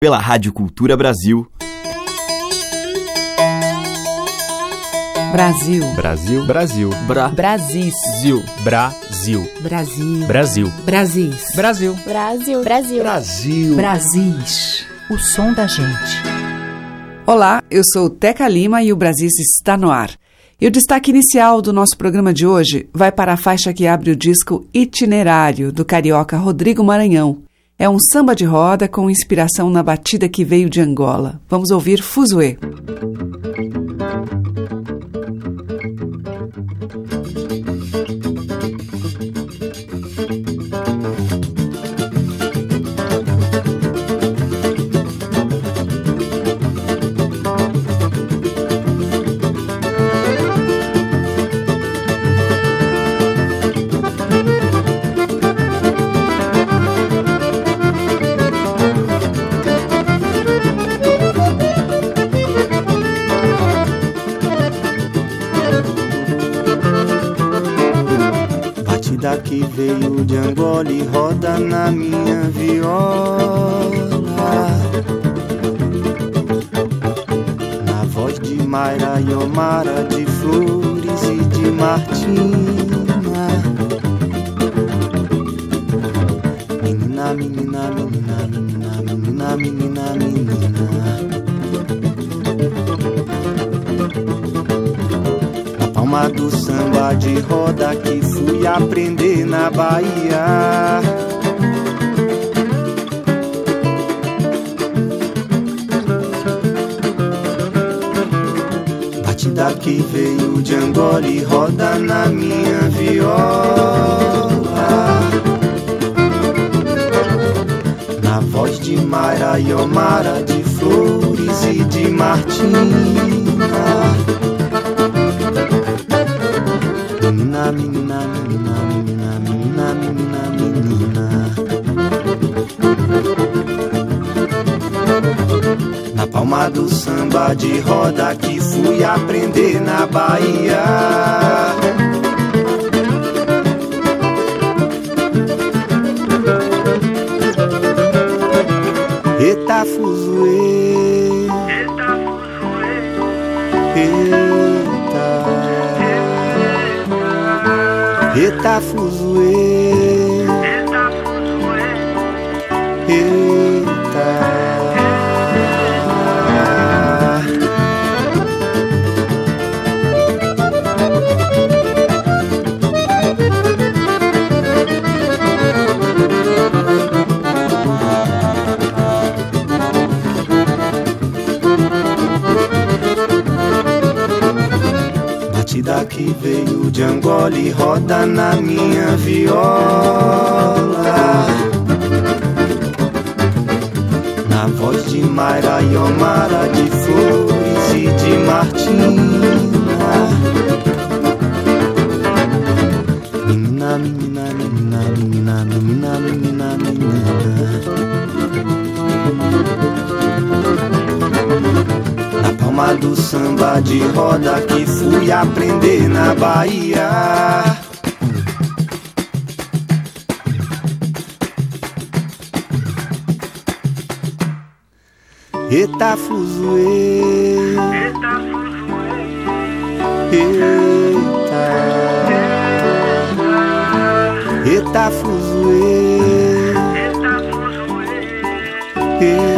pela Rádio Cultura Brasil. Brasil. Brasil. Brasil. Bra. Brasis. Zil. Brasil. Brasil. Brasil. Brasis. Brasil. Brasil. Brasil. Brasil. Brasis. O som da gente. Olá, eu sou Teca Lima e o Brasis está no ar. E o destaque inicial do nosso programa de hoje vai para a faixa que abre o disco Itinerário, do carioca Rodrigo Maranhão. É um samba de roda com inspiração na batida que veio de Angola. Vamos ouvir Fuzue. Batida que veio de Angola e roda na minha viola. Na voz de Mayra e Omara, de Flores e de Martina. menina, menina, menina, menina, menina, menina, Na do samba de roda que fui aprender na Bahia. Eita fuzuê, eita fuzuê, eita. Eita fuzuê veio de Angola e roda na minha viola. Na voz de Mayra e Omara, de Flores e de Martina. Menina, menina, menina, menina, menina, menina, menina. Na palma do samba de roda que fui aprender na Bahia. Eita fuzuê. Eita fuzuê. Eita. Eita fuzuê. Eita fuzuê. Eita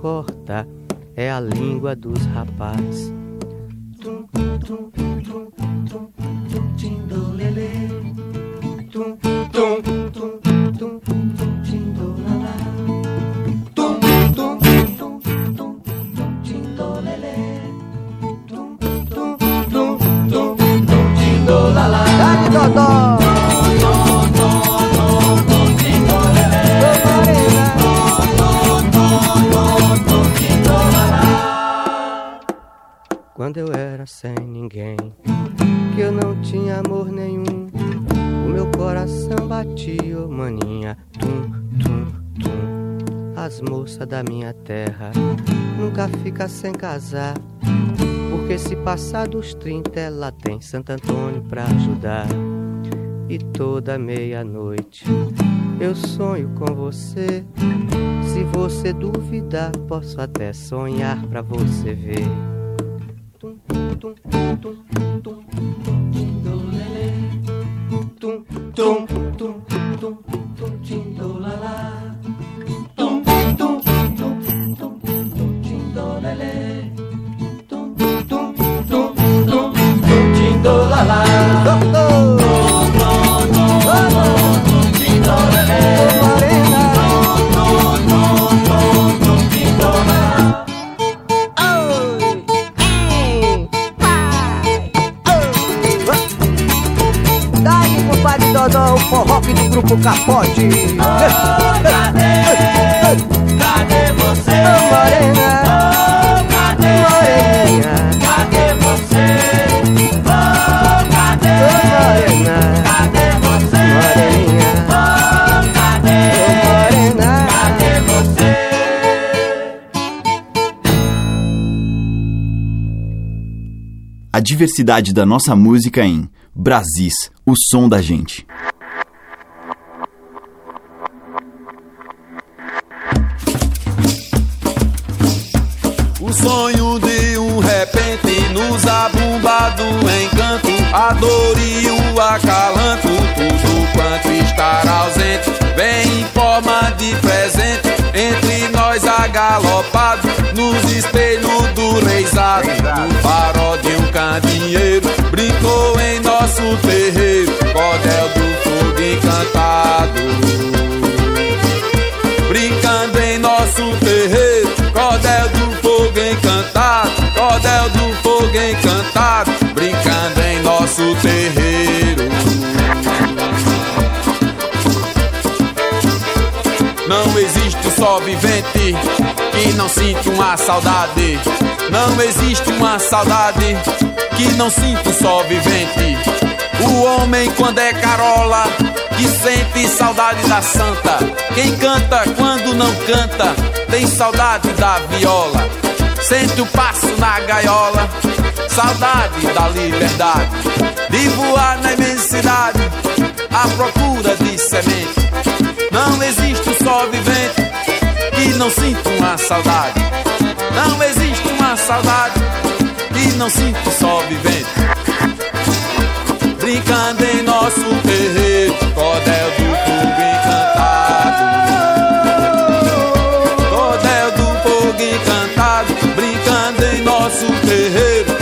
corta é a língua dos rapazes. Casar, porque se passar dos 30 ela tem Santo Antônio pra ajudar. E toda meia-noite eu sonho com você. Se você duvidar, posso até sonhar pra você ver. Tum, tum, tum, tum, tum, tindolelê. Tum, tum, tum, tum, tum, tindolala. Tum, compadre Dodó, o forró do grupo Capote. Cadê você? Ô, morena, Oh, cadê? moreninha. Diversidade da nossa música em Brasis, o som da gente. O sonho de um repente nos abumba do encanto, a dor e o acalanto, tudo quanto estar ausente, vem em forma de presente, entre nós agalopado, nos espelhos do reizado, no farol de candeeiro, brincou em nosso terreiro, cordel do fogo encantado brincando em nosso terreiro. Cordel do fogo encantado, cordel do fogo encantado, Não existe só vivente que não sinta uma saudade. Não existe uma saudade que não sinta só vivente. O homem quando é carola que sente saudade da santa. Quem canta quando não canta tem saudade da viola. Sente o passo na gaiola, saudade da liberdade. De voar na imensidade, à procura de semente. Não existe um só vivente que não sinta uma saudade. Não existe uma saudade que não sinta um só vivente brincando em nosso terreiro, cordel do fogo encantado. Cordel do fogo encantado, brincando em nosso terreiro,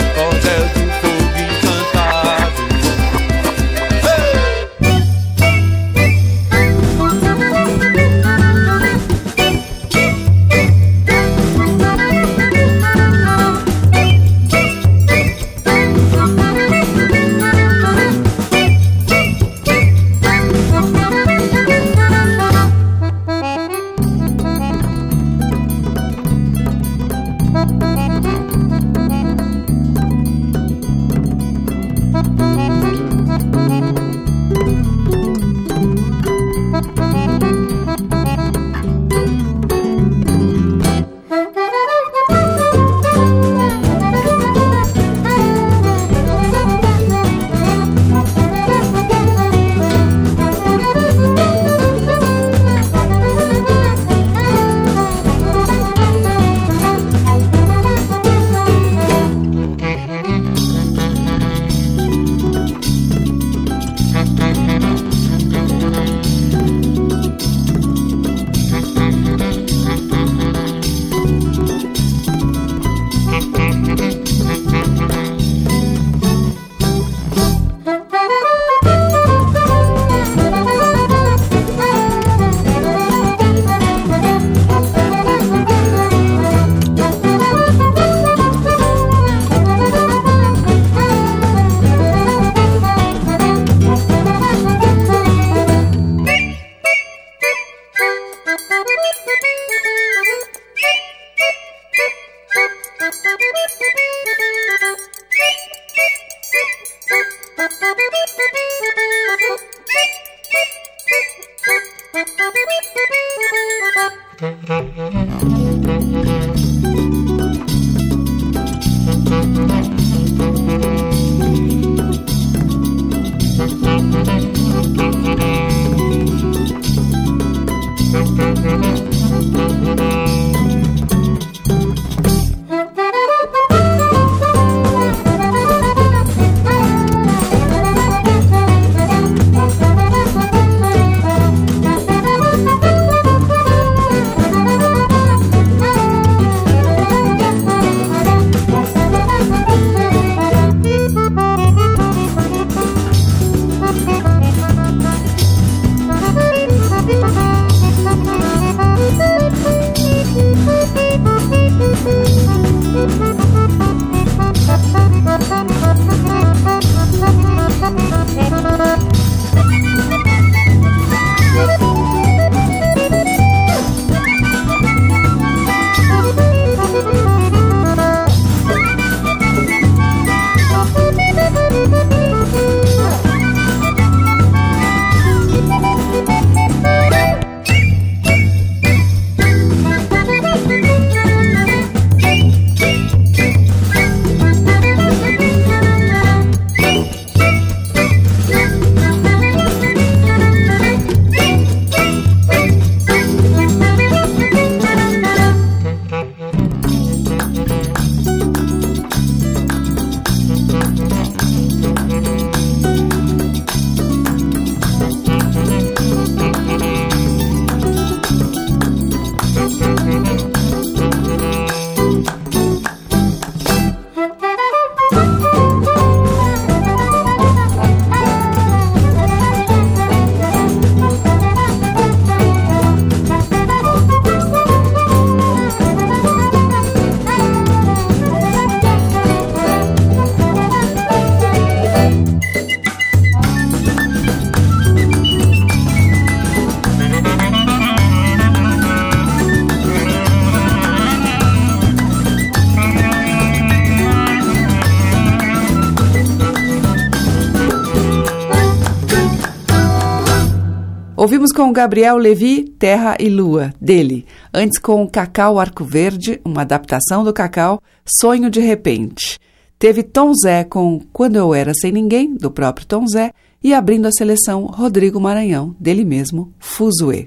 Ouvimos com Gabriel Levi, Terra e Lua, dele. Antes com Cacau Arco Verde, uma adaptação do Cacau, Sonho de Repente. Teve Tom Zé com Quando Eu Era Sem Ninguém, do próprio Tom Zé. E abrindo a seleção, Rodrigo Maranhão, dele mesmo, Fuzue.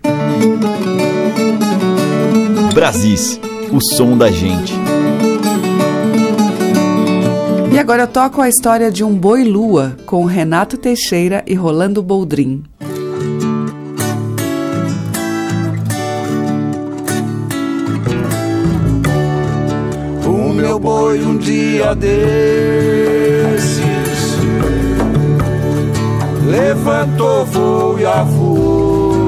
Brasis, o som da gente. E agora eu toco a história de um boi lua com Renato Teixeira e Rolando Boldrin. Boi um dia desses levantou voo e avô.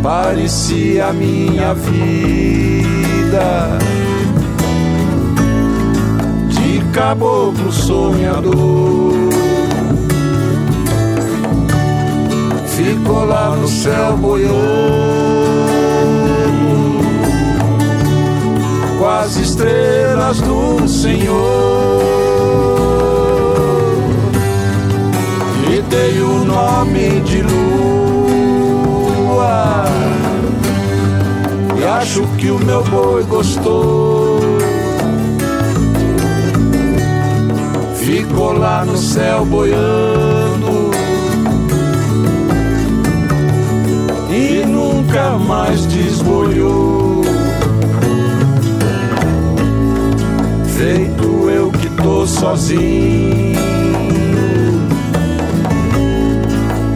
Parecia minha vida de caboclo sonhador. Ficou lá no céu boiando estrelas do Senhor. E dei o nome de lua. E acho que o meu boi gostou. Ficou lá no céu boiando. E nunca mais desboiou. Feito eu que tô sozinho,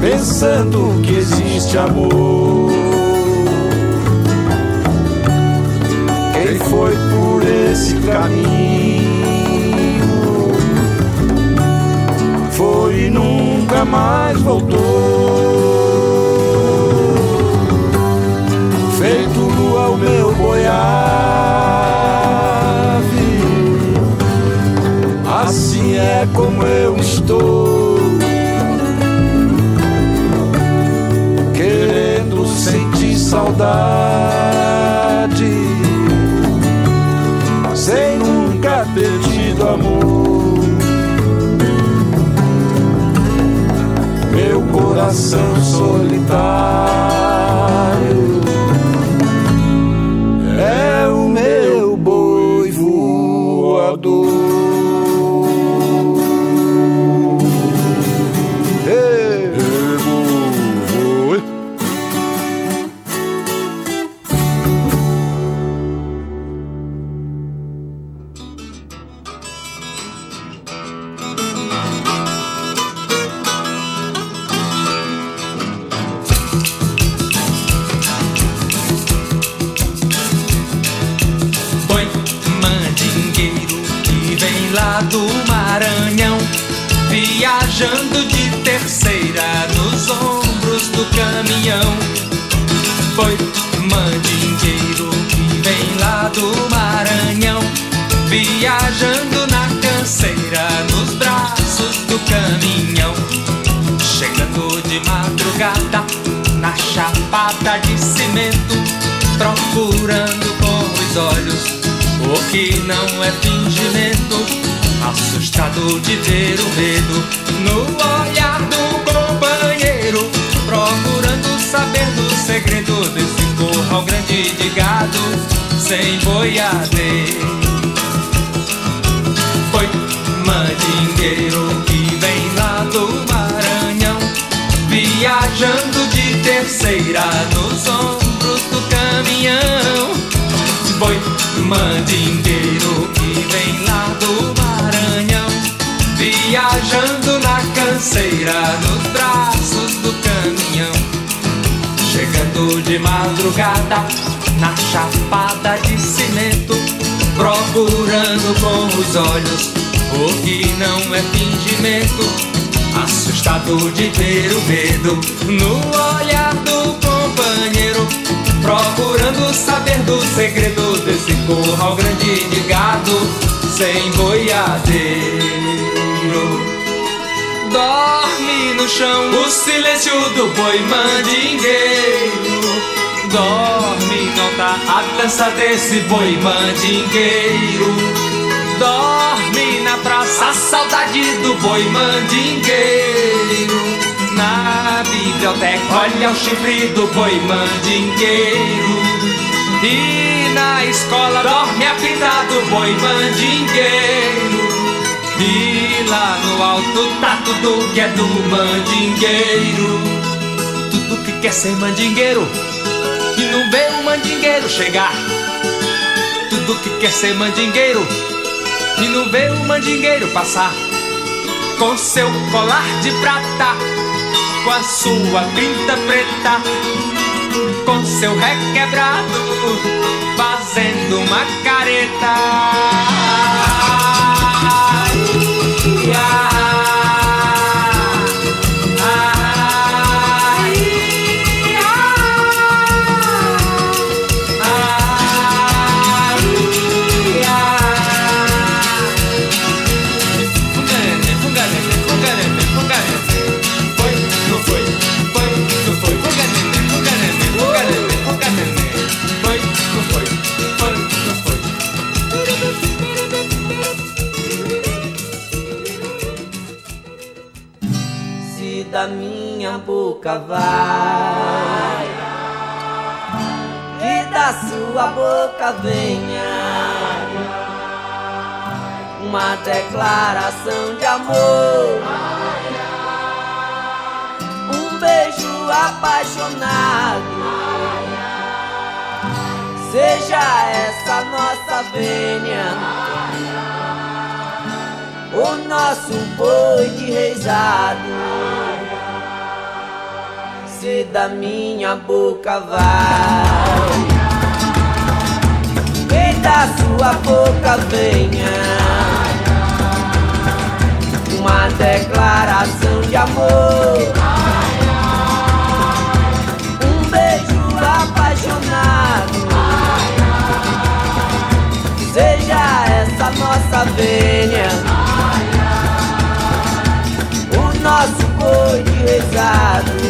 pensando que existe amor. Quem foi por esse caminho De ver o medo no olhar do companheiro, procurando saber do segredo desse corral grande de gado sem boiadeiro. Foi mandingueiro que vem lá do Maranhão, viajando de terceira nos ombros do caminhão. Foi mandingueiro que vem lá do Maranhão, viajando na canseira nos braços do caminhão. Chegando de madrugada na chapada de cimento, procurando com os olhos o que não é fingimento. Assustado de ver o medo no olhar do companheiro, procurando saber do segredo desse curral grande de gado sem boiadeiro. Dorme no chão o silêncio do boi mandingueiro. Dorme, nota a dança desse boi mandingueiro. Dorme na praça a saudade do boi mandingueiro. Na biblioteca, olha o chifre do boi mandingueiro. E na escola dorme a pinta do boi mandingueiro. E lá no alto tá tudo que é do mandingueiro. Tudo que quer ser mandingueiro e não vê o mandingueiro chegar. Tudo que quer ser mandingueiro e não vê o mandingueiro passar. Com seu colar de prata, com a sua pinta preta, com seu requebrado, fazendo uma careta. Se boca vai, que da sua boca venha. Uma declaração de amor, um beijo apaixonado. Seja essa nossa vênia. O nosso boi de reisado se da minha boca vai. E da sua boca venha. Uma declaração de amor. Um beijo apaixonado. Seja essa nossa vênia o nosso boi de rezado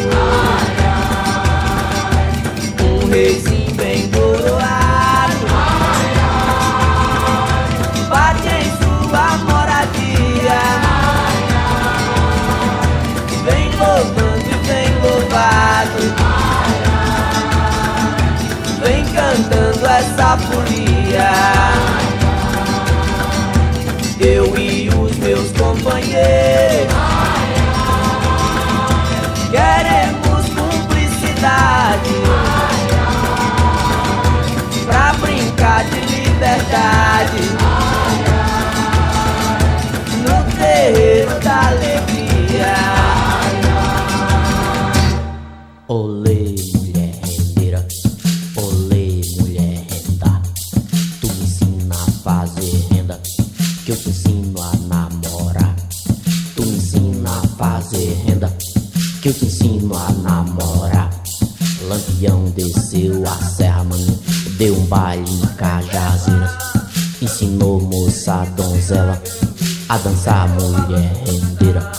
cajazeiras. Ensinou moça donzela a dançar mulher rendeira.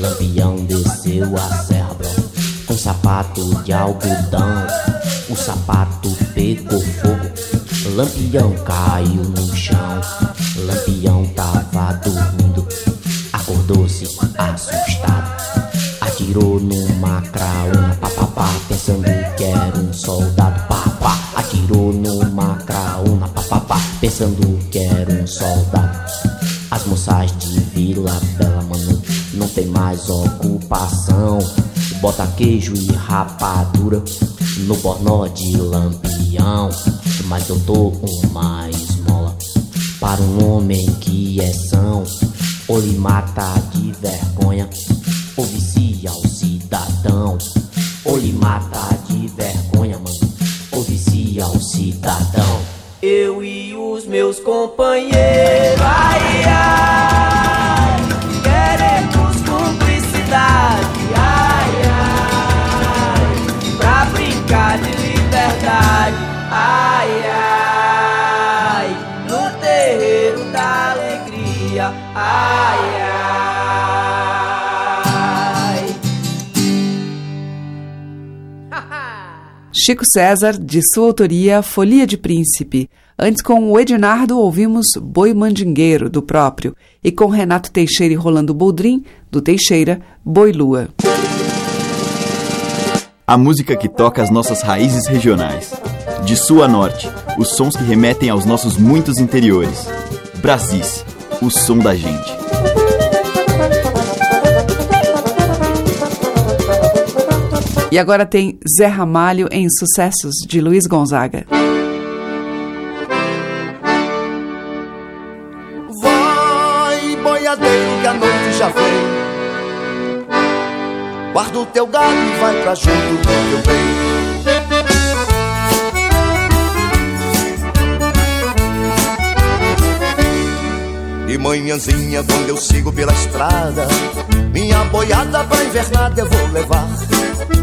Lampião desceu a serra com sapato de algodão. O sapato pegou fogo, Lampião caiu no chão. Lampião tava dormindo, acordou-se assustado. Atirou numa craúna, pensando que era um soldado. As moças de Vila Bela, mano, não tem mais ocupação. Bota queijo e rapadura no bornó de lampião. Mas eu dou uma esmola para um homem que é são. Ou lhe mata de vergonha, ou vicia meus companheiros, ai, ai, queremos cumplicidade, ai, ai, pra brincar de liberdade, ai, ai, no terreiro da alegria, ai, ai. Chico César, de sua autoria, Folia de Príncipe. Antes, com o Ednardo, ouvimos Boi Mandingueiro, do próprio, e com Renato Teixeira e Rolando Boldrin, do Teixeira, Boi Lua. A música que toca as nossas raízes regionais. De sul a norte, os sons que remetem aos nossos muitos interiores. Brasis, o som da gente. E agora tem Zé Ramalho em Sucessos, de Luiz Gonzaga. Guarda o teu gado e vai pra junto do teu bem. De manhãzinha, quando eu sigo pela estrada, minha boiada pra invernada eu vou levar.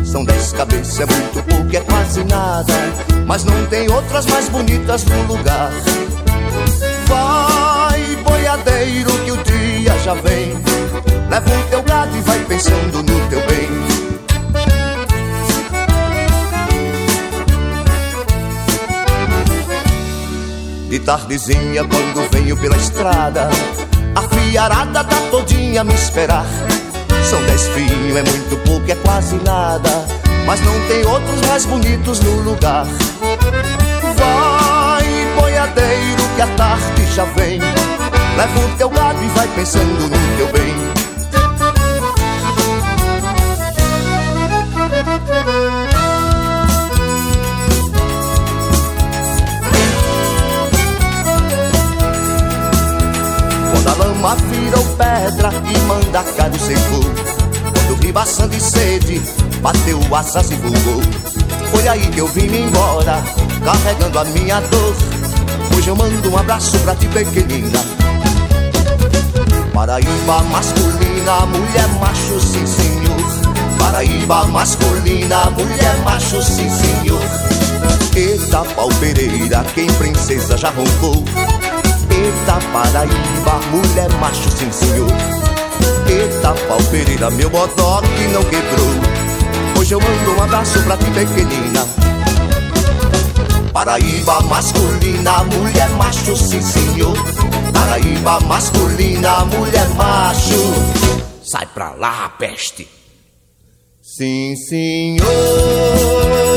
São dez cabeças, é muito pouco, é quase nada. Mas não tem outras mais bonitas no lugar. Vai, boiadeiro, que o dia já vem. Leva o teu gado e vai pensando no teu bem. De tardezinha, quando venho pela estrada, a fiarada tá todinha a me esperar. São dez fios, é muito pouco, é quase nada. Mas não tem outros mais bonitos no lugar. Vai, boiadeiro, que a tarde já vem. Leva o teu gado e vai pensando no teu bem. Quando a lama virou pedra e manda caro secou Quando ribaçando de sede bateu asas e voou Foi aí que eu vim embora, carregando a minha dor. Hoje eu mando um abraço pra ti pequenina. Paraíba masculina, mulher macho, sim senhor. Paraíba masculina, mulher macho, sim senhor. Eita pau Pereira, quem princesa já roncou Eita Paraíba, mulher macho, sim senhor. Eita pau Pereira, meu bodó que não quebrou. Hoje eu mando um abraço pra ti pequenina. Paraíba masculina, mulher macho, sim senhor. Paraíba masculina, mulher macho. Sai pra lá, peste. Sim senhor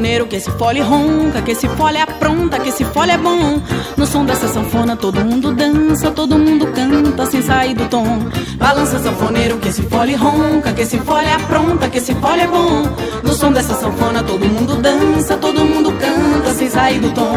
sanfoneiro que esse fole ronca, que esse fole apronta, que esse fole é bom. No som dessa sanfona todo mundo dança, todo mundo canta sem sair do tom. Balança sanfoneiro que esse fole ronca, que esse fole apronta, que esse fole é bom. No som dessa sanfona todo mundo dança, todo mundo canta sem sair do tom.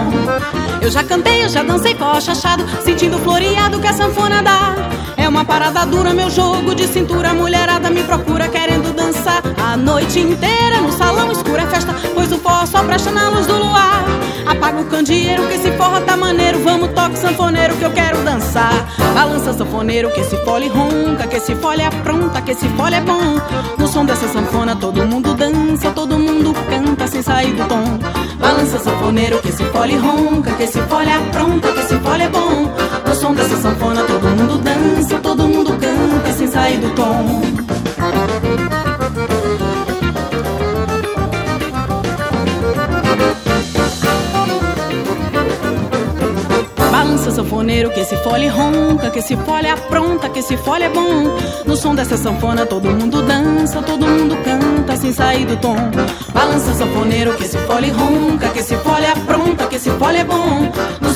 Eu já cantei, eu já dancei coxa achado, sentindo floreado que a sanfona dá. Uma parada dura, meu jogo de cintura, a mulherada me procura querendo dançar a noite inteira no salão escuro é festa, pois o forró só presta na luz do luar. Apaga o candeeiro que esse forró tá maneiro, vamos toque sanfoneiro que eu quero dançar. Balança sanfoneiro que esse fole ronca, que esse fole apronta, que esse fole é bom. No som dessa sanfona todo mundo dança, todo mundo canta sem sair do tom. Balança sanfoneiro que esse fole ronca, que esse fole apronta, que esse fole é bom. No som dessa sanfona todo mundo dança, todo mundo canta sem sair do tom. Balança sanfoneiro que esse fole ronca, que esse fole apronta, que esse fole é bom. No som dessa sanfona todo mundo dança, todo mundo canta sem sair do tom. Balança sanfoneiro que esse fole ronca, que esse fole apronta, que esse fole é bom.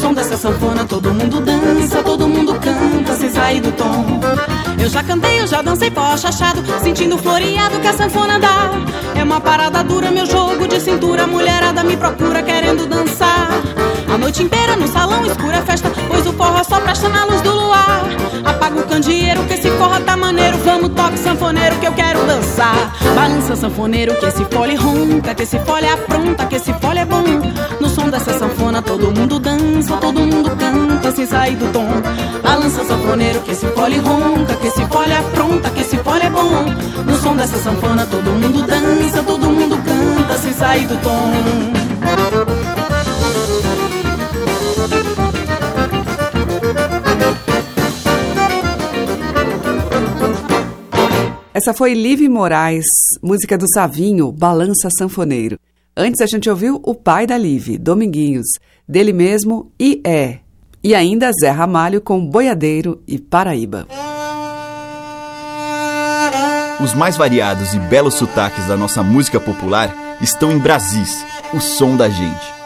Som dessa sanfona todo mundo dança, todo mundo canta sem sair do tom. Eu já cantei, eu já dancei pó achado, sentindo floreado que a sanfona dá. É uma parada dura, meu jogo de cintura, mulherada me procura querendo dançar. A noite inteira no salão escura festa, pois o forró só presta na luz do luar. Apaga o candeeiro que esse forró tá maneiro, vamos toque sanfoneiro que eu quero dançar. Balança sanfoneiro que esse fole ronca, que esse fole apronta, que esse fole é bom. No som dessa sanfona todo mundo todo mundo canta sem sair do tom. Balança sanfoneiro que esse fole ronca, que esse fole apronta, que esse fole é bom. No som dessa sanfona todo mundo dança, todo mundo canta sem sair do tom. Essa foi Live Moraes, música do Savinho, Balança Sanfoneiro. Antes a gente ouviu o pai da Live, Dominguinhos, dele mesmo e é. E ainda Zé Ramalho com Boiadeiro e Paraíba. Os mais variados e belos sotaques da nossa música popular estão em Brasis, o som da gente.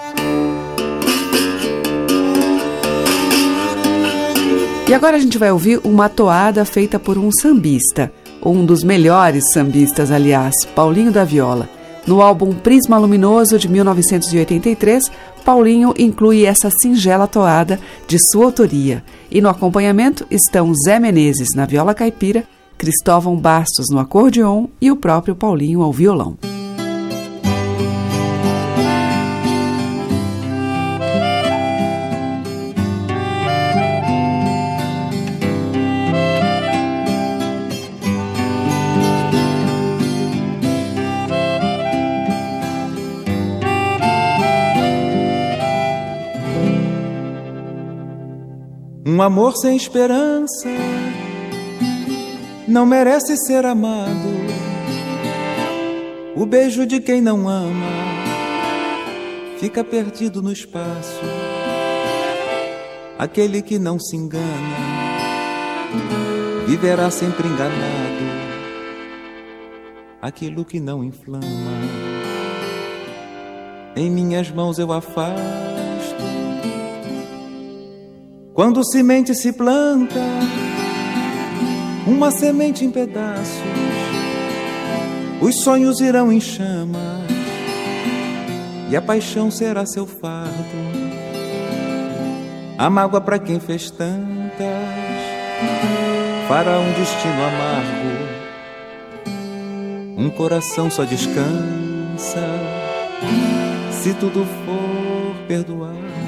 E agora a gente vai ouvir uma toada feita por um sambista, um dos melhores sambistas, aliás, Paulinho da Viola. No álbum Prisma Luminoso de 1983, Paulinho inclui essa singela toada de sua autoria. E no acompanhamento estão Zé Menezes na viola caipira, Cristóvão Bastos no acordeon e o próprio Paulinho ao violão. Um amor sem esperança não merece ser amado. O beijo de quem não ama fica perdido no espaço. Aquele que não se engana viverá sempre enganado. Aquilo que não inflama em minhas mãos eu afasto. Quando semente se planta, uma semente em pedaços, os sonhos irão em chama e a paixão será seu fardo. A mágoa para quem fez tantas fará um destino amargo. Um coração só descansa se tudo for perdoado.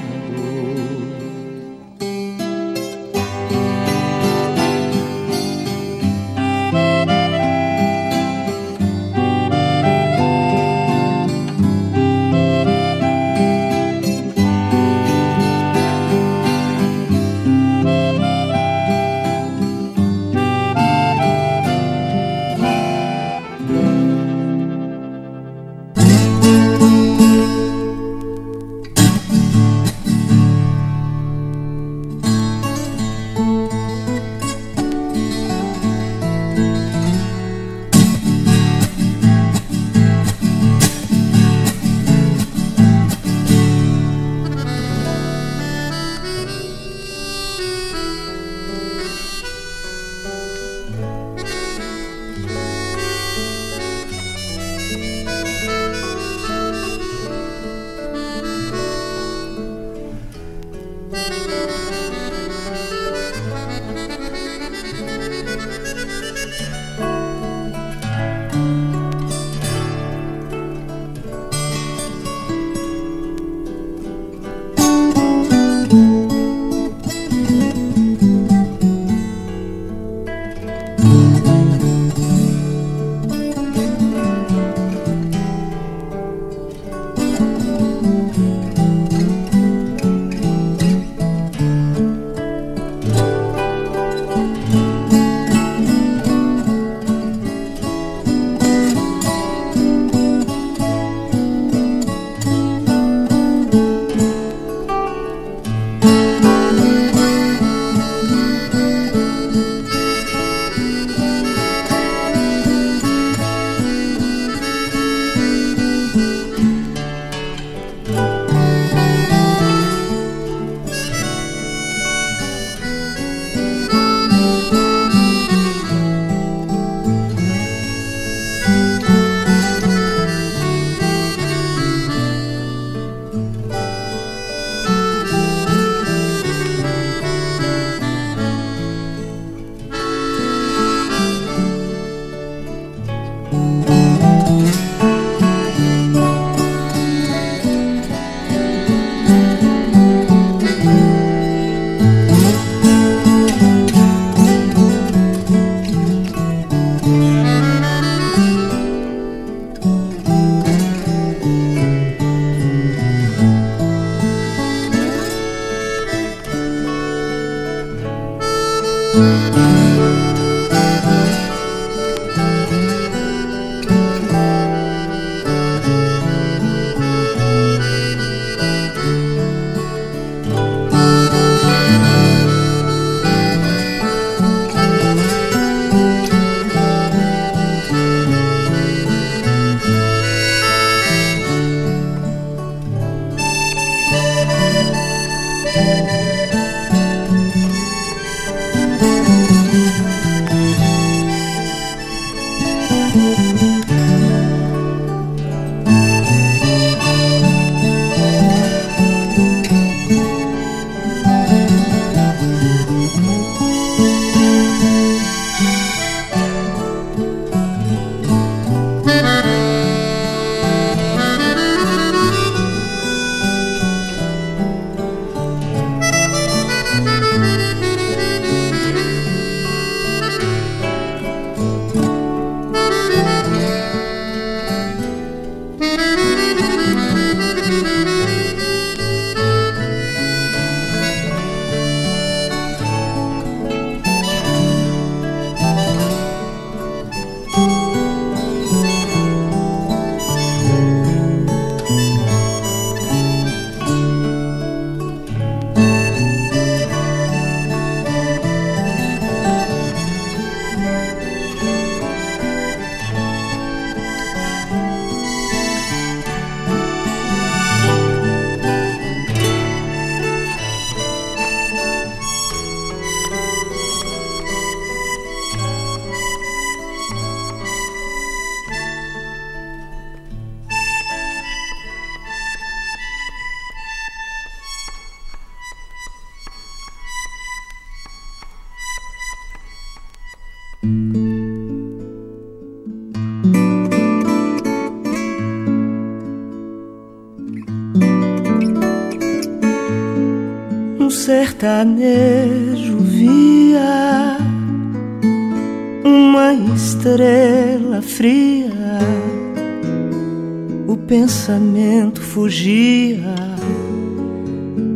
Sertanejo via uma estrela fria, o pensamento fugia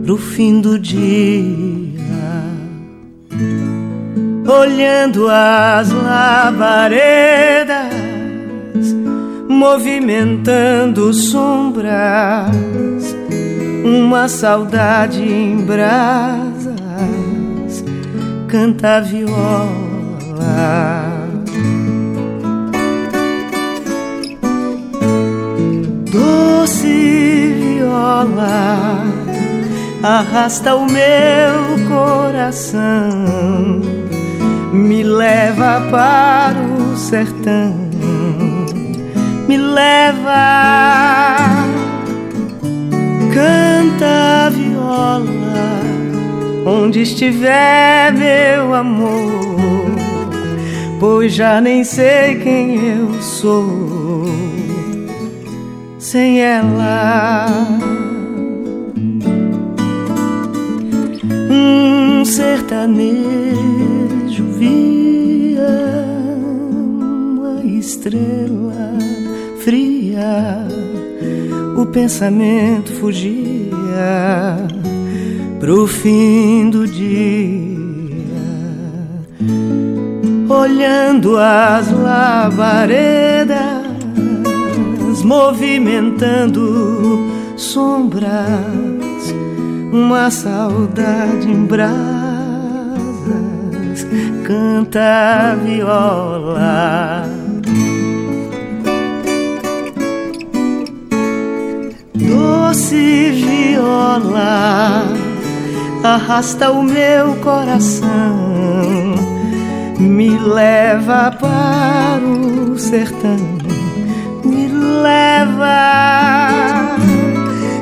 pro fim do dia, olhando as labaredas, movimentando sombras uma saudade em brasas canta viola. Doce viola arrasta o meu coração, me leva para o sertão, me leva onde estiver meu amor, pois já nem sei quem eu sou sem ela. Um sertanejo via uma estrela fria o pensamento fugia pro fim do dia, olhando as labaredas, movimentando sombras, uma saudade em brasas, canta a viola. Doce viola arrasta o meu coração, me leva para o sertão, me leva,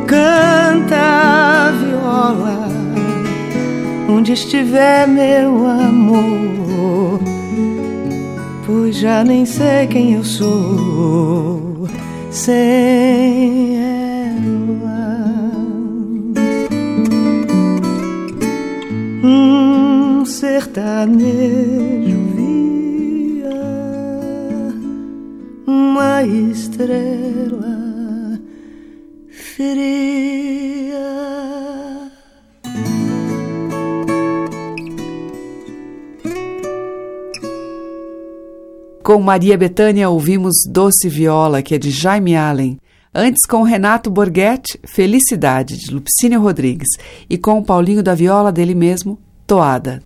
canta viola, onde estiver meu amor, pois já nem sei quem eu sou sem um sertanejo via uma estrela fria. Com Maria Betânia ouvimos Doce Viola, que é de Jaime Allen. Antes, com Renato Borghetti, Felicidade, de Lupicínio Rodrigues. E com Paulinho da Viola, dele mesmo, Toada.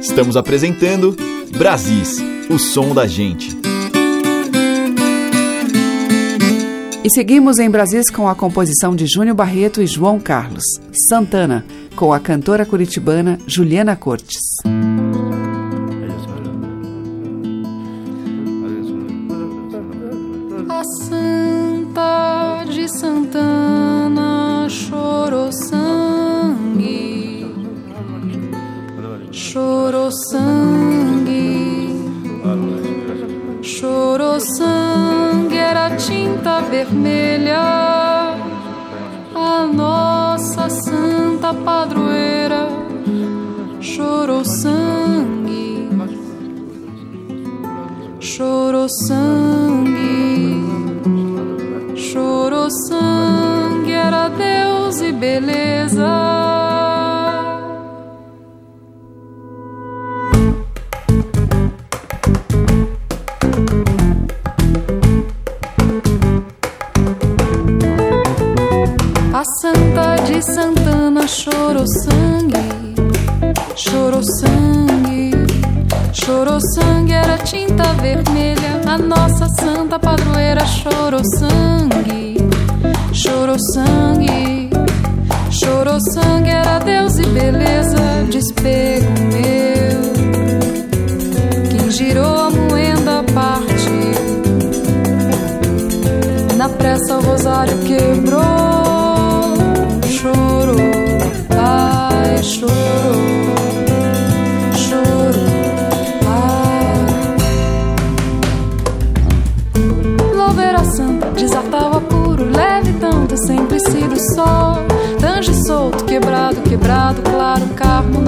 Estamos apresentando Brasis, o som da gente. E seguimos em Brasis com a composição de Júnior Barreto e João Carlos. Santana, com a cantora curitibana Juliana Cortes. Santana chorou sangue, chorou sangue, chorou sangue, era tinta vermelha, a nossa santa padroeira. Chorou sangue, chorou sangue, chorou sangue, era Deus e beleza. A Santa de Santana chorou sangue, chorou sangue, chorou sangue, era tinta vermelha. A nossa santa padroeira chorou sangue, chorou sangue, chorou sangue, era Deus e beleza. Despego meu, quem girou a moenda partiu. Na pressa o rosário quebrou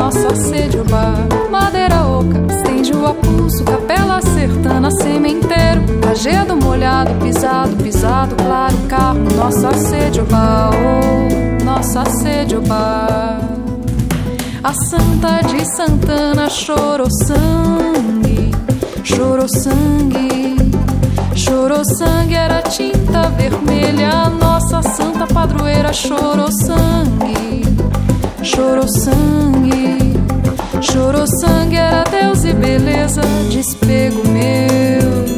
nossa sede, o bar. Madeira oca, estende o apulso, capela sertana, sementeiro. Agedo molhado, pisado, pisado, claro, carmo, nossa sede, o bar. Oh, nossa sede, o bar. A Santa de Santana chorou sangue, chorou sangue, chorou sangue, era tinta vermelha. A nossa santa padroeira chorou sangue, chorou sangue, chorou sangue, era Deus e beleza. Despego meu,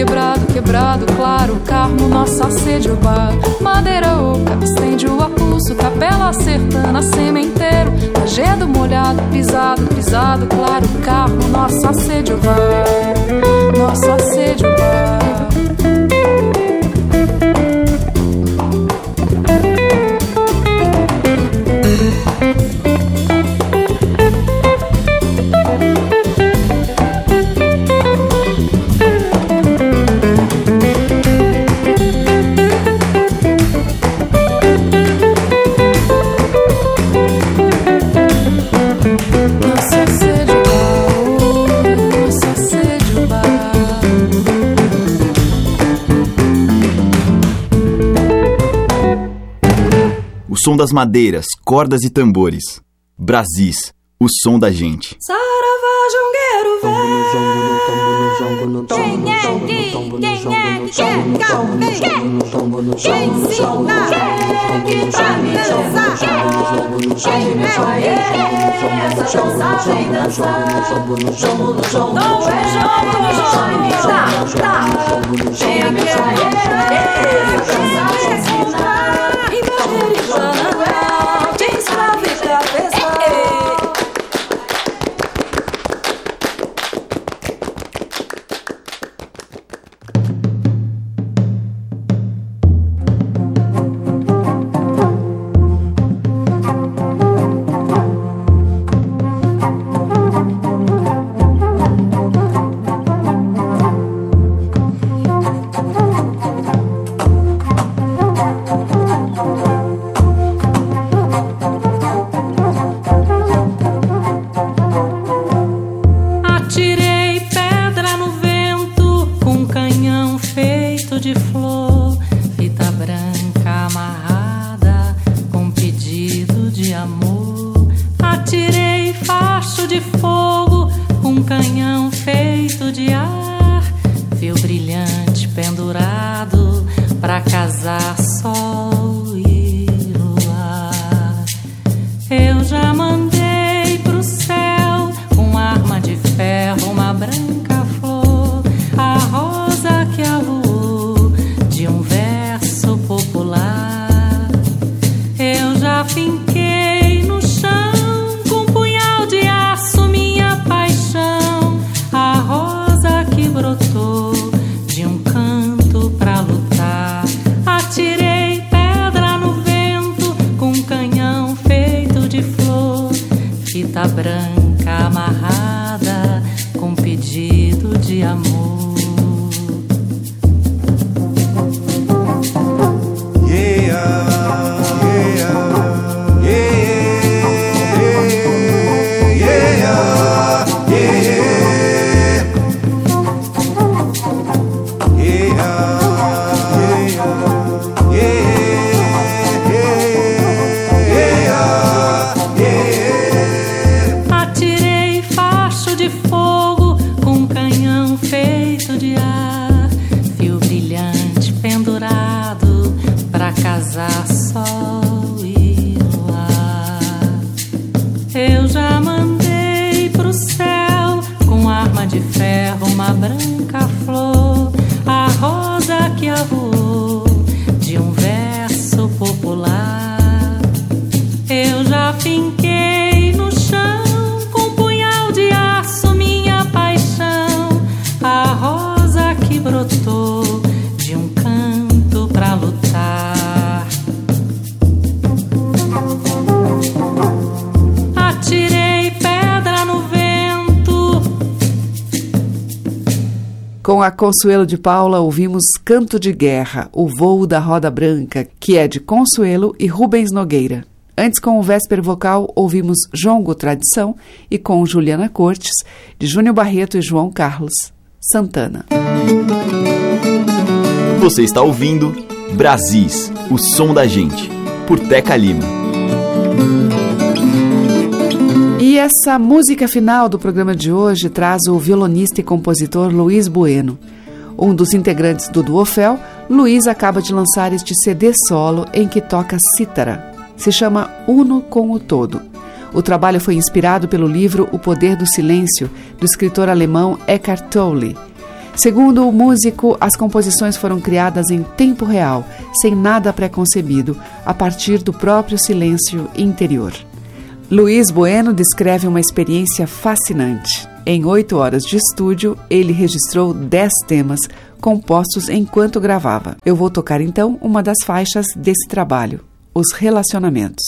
quebrado, quebrado, claro, carmo, nossa sede, o bar. Madeira oca, estende o apulso, capela sertana, sementeiro. Agedo molhado, pisado, pisado, claro, carmo, nossa sede, o bar. Das madeiras, cordas e tambores. Brasis, o som da gente. Saravá, jongueiro. Quem é que, quem é que quer? Quem ensina que pra dançar? Quem é essa dança vem dançar? Não é jogo tá, tá. Quem é que é essa dança vem de flor, fita branca amarrada com pedido de amor. Atirei facho de fogo com canhão feito de ar, fio brilhante pendurado pra casar Com a Consuelo de Paula, ouvimos Canto de Guerra, o voo da Roda Branca, que é de Consuelo e Rubens Nogueira. Antes, com o Vésper Vocal, ouvimos Jongo Tradição e com Juliana Cortes, de Júnior Barreto e João Carlos Santana. Você está ouvindo Brasis, o som da gente, por Teca Lima. E essa música final do programa de hoje traz o violonista e compositor Luiz Bueno. Um dos integrantes do Duofel, Luiz acaba de lançar este CD solo em que toca cítara. Se chama Uno com o Todo. O trabalho foi inspirado pelo livro O Poder do Silêncio, do escritor alemão Eckhart Tolle. Segundo o músico, as composições foram criadas em tempo real, sem nada preconcebido, a partir do próprio silêncio interior. Luiz Bueno descreve uma experiência fascinante. Em oito horas de estúdio, ele registrou dez temas compostos enquanto gravava. Eu vou tocar então uma das faixas desse trabalho, Os Relacionamentos.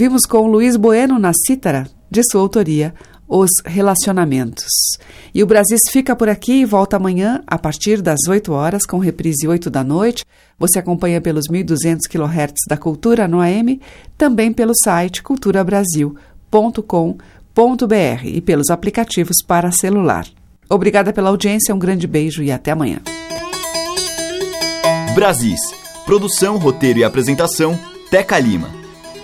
Ouvimos com Luiz Bueno na cítara, de sua autoria, os relacionamentos. E o Brasil fica por aqui e volta amanhã a partir das 8 horas com reprise 8 da noite. Você acompanha pelos 1200 kHz da Cultura no AM, também pelo site culturabrasil.com.br e pelos aplicativos para celular. Obrigada pela audiência, um grande beijo e até amanhã. Brasis. Produção, roteiro e apresentação, Teca Lima.